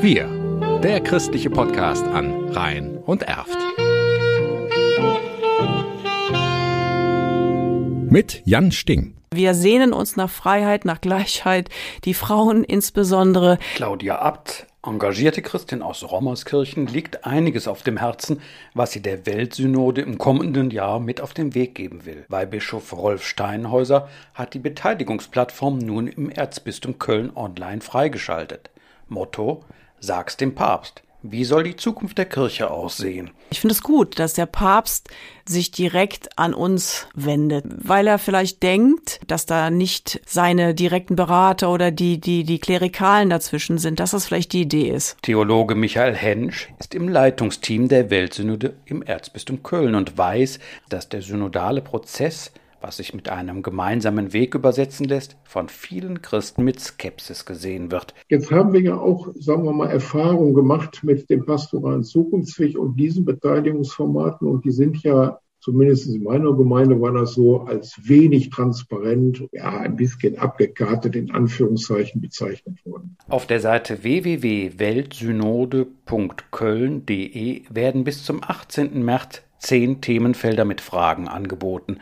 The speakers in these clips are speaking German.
Wir, der christliche Podcast an Rhein und Erft. Mit Jan Sting. Wir sehnen uns nach Freiheit, nach Gleichheit, die Frauen insbesondere. Claudia Abt, engagierte Christin aus Rommerskirchen, liegt einiges auf dem Herzen, was sie der Weltsynode im kommenden Jahr mit auf den Weg geben will. Weihbischof Rolf Steinhäuser hat die Beteiligungsplattform nun im Erzbistum Köln online freigeschaltet. Motto: Sag's dem Papst. Wie soll die Zukunft der Kirche aussehen? Ich finde es gut, dass der Papst sich direkt an uns wendet, weil er vielleicht denkt, dass da nicht seine direkten Berater oder die, die, die Klerikalen dazwischen sind, dass das vielleicht die Idee ist. Theologe Michael Hensch ist im Leitungsteam der Weltsynode im Erzbistum Köln und weiß, dass der synodale Prozess was sich mit einem gemeinsamen Weg übersetzen lässt, von vielen Christen mit Skepsis gesehen wird. Jetzt haben wir ja auch, sagen wir mal, Erfahrung gemacht mit dem pastoralen Zukunftsweg und diesen Beteiligungsformaten und die sind ja Zumindest in meiner Gemeinde war das so als wenig transparent, ja, ein bisschen abgekartet in Anführungszeichen bezeichnet worden. Auf der Seite www.weltsynode.köln.de werden bis zum 18. März zehn Themenfelder mit Fragen angeboten.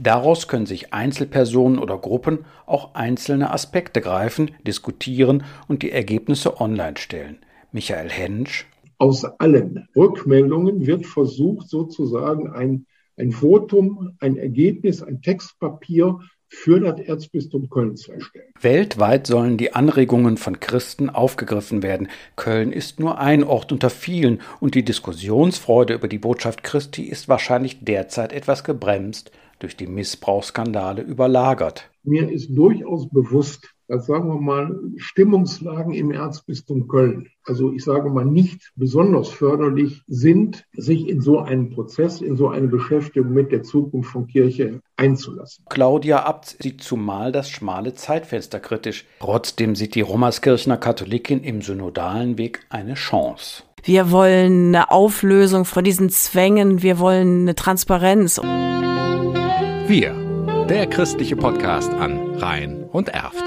Daraus können sich Einzelpersonen oder Gruppen auch einzelne Aspekte greifen, diskutieren und die Ergebnisse online stellen. Michael Hensch. Aus allen Rückmeldungen wird versucht, sozusagen ein, ein Votum, ein Ergebnis, ein Textpapier für das Erzbistum Köln zu erstellen. Weltweit sollen die Anregungen von Christen aufgegriffen werden. Köln ist nur ein Ort unter vielen und die Diskussionsfreude über die Botschaft Christi ist wahrscheinlich derzeit etwas gebremst, durch die Missbrauchsskandale überlagert. Mir ist durchaus bewusst, sagen wir mal, Stimmungslagen im Erzbistum Köln, also ich sage mal nicht besonders förderlich sind, sich in so einen Prozess, in so eine Beschäftigung mit der Zukunft von Kirche einzulassen. Claudia Abt sieht zumal das schmale Zeitfenster kritisch. Trotzdem sieht die Rommerskirchner Katholikin im synodalen Weg eine Chance. Wir wollen eine Auflösung von diesen Zwängen, wir wollen eine Transparenz. Wir, der christliche Podcast an Rhein und Erft.